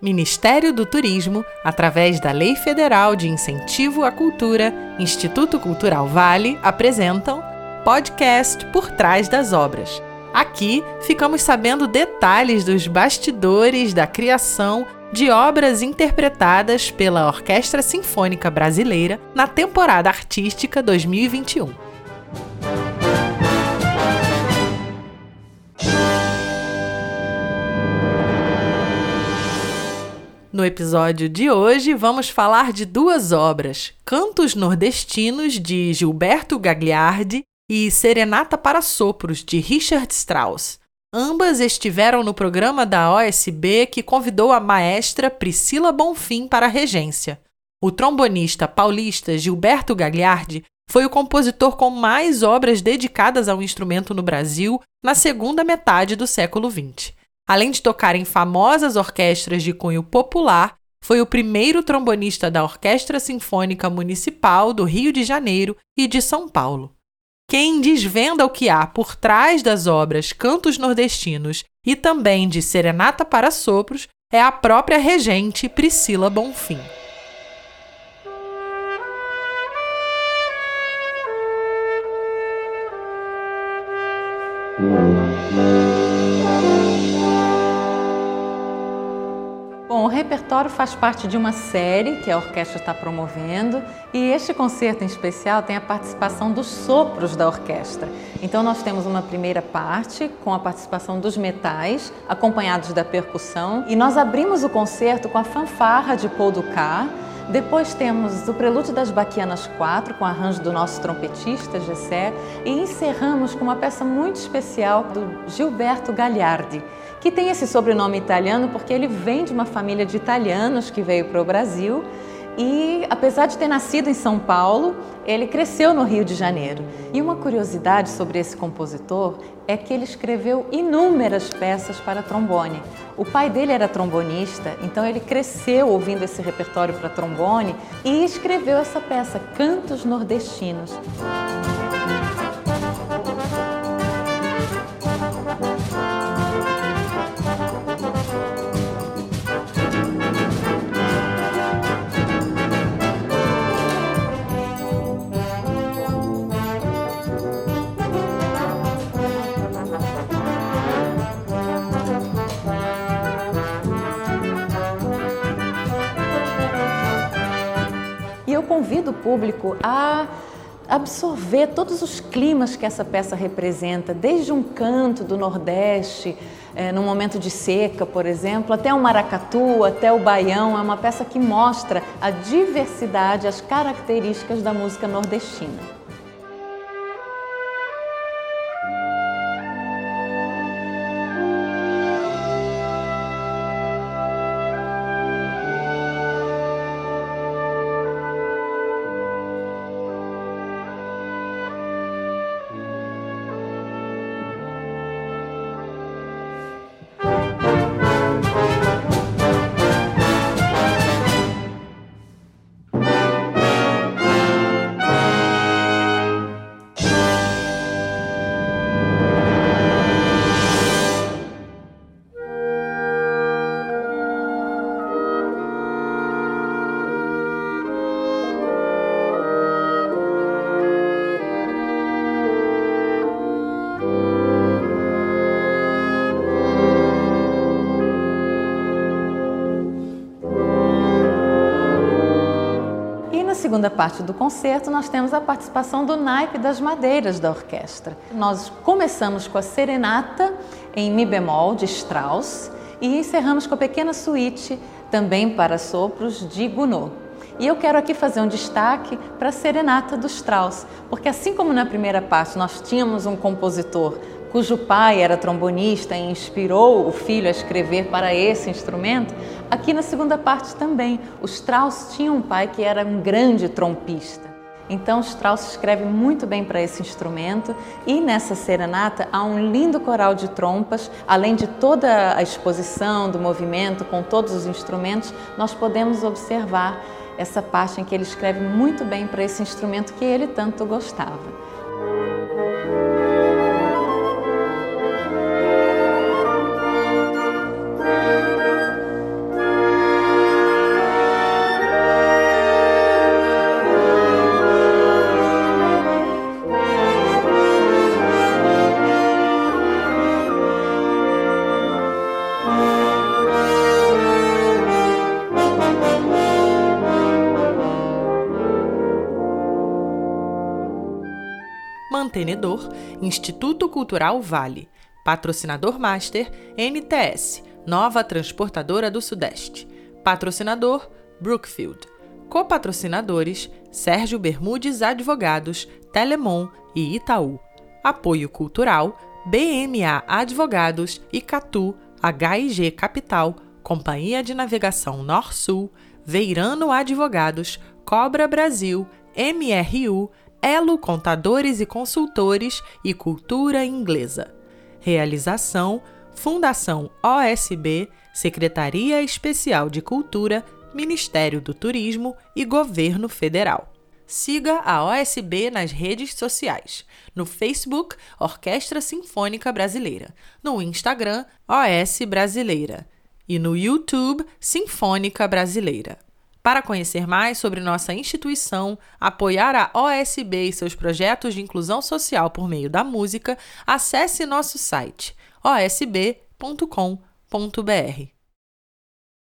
Ministério do Turismo, através da Lei Federal de Incentivo à Cultura, Instituto Cultural Vale, apresentam podcast Por Trás das Obras. Aqui ficamos sabendo detalhes dos bastidores da criação de obras interpretadas pela Orquestra Sinfônica Brasileira na temporada artística 2021. Episódio de hoje, vamos falar de duas obras: Cantos Nordestinos, de Gilberto Gagliardi, e Serenata para Sopros, de Richard Strauss. Ambas estiveram no programa da OSB que convidou a maestra Priscila Bonfim para a regência. O trombonista paulista Gilberto Gagliardi foi o compositor com mais obras dedicadas ao instrumento no Brasil na segunda metade do século XX. Além de tocar em famosas orquestras de cunho popular, foi o primeiro trombonista da Orquestra Sinfônica Municipal do Rio de Janeiro e de São Paulo. Quem desvenda o que há por trás das obras Cantos Nordestinos e também de Serenata para Sopros é a própria regente Priscila Bonfim. O repertório faz parte de uma série que a orquestra está promovendo e este concerto em especial tem a participação dos sopros da orquestra. Então nós temos uma primeira parte com a participação dos metais, acompanhados da percussão, e nós abrimos o concerto com a fanfarra de Paul Ducat, depois temos o Prelúdio das Baquianas 4, com arranjo do nosso trompetista, Gessé, e encerramos com uma peça muito especial do Gilberto Gagliardi, que tem esse sobrenome italiano porque ele vem de uma família de italianos que veio para o Brasil e, apesar de ter nascido em São Paulo, ele cresceu no Rio de Janeiro. E uma curiosidade sobre esse compositor é que ele escreveu inúmeras peças para trombone. O pai dele era trombonista, então ele cresceu ouvindo esse repertório para trombone e escreveu essa peça, Cantos Nordestinos. Convido o público a absorver todos os climas que essa peça representa, desde um canto do Nordeste, é, no momento de seca, por exemplo, até o maracatu, até o baião. É uma peça que mostra a diversidade, as características da música nordestina. Segunda parte do concerto, nós temos a participação do naipe das madeiras da orquestra. Nós começamos com a serenata em Mi bemol de Strauss e encerramos com a pequena suíte também para sopros de Gounod. E eu quero aqui fazer um destaque para a Serenata do Strauss, porque assim como na primeira parte nós tínhamos um compositor cujo pai era trombonista e inspirou o filho a escrever para esse instrumento, aqui na segunda parte também. O Strauss tinha um pai que era um grande trompista. Então Strauss escreve muito bem para esse instrumento e nessa serenata há um lindo coral de trompas, além de toda a exposição do movimento com todos os instrumentos, nós podemos observar essa parte em que ele escreve muito bem para esse instrumento que ele tanto gostava. Mantenedor, Instituto Cultural Vale. Patrocinador Master, NTS, Nova Transportadora do Sudeste. Patrocinador, Brookfield. Copatrocinadores, Sérgio Bermudes Advogados, Telemon e Itaú. Apoio Cultural, BMA Advogados e Catu, HIG Capital, Companhia de Navegação Nor-Sul, Veirano Advogados, Cobra Brasil, MRU, Elo Contadores e Consultores e Cultura Inglesa. Realização: Fundação OSB, Secretaria Especial de Cultura, Ministério do Turismo e Governo Federal. Siga a OSB nas redes sociais. No Facebook, Orquestra Sinfônica Brasileira. No Instagram, OS Brasileira. E no YouTube, Sinfônica Brasileira. Para conhecer mais sobre nossa instituição, apoiar a OSB e seus projetos de inclusão social por meio da música, acesse nosso site osb.com.br.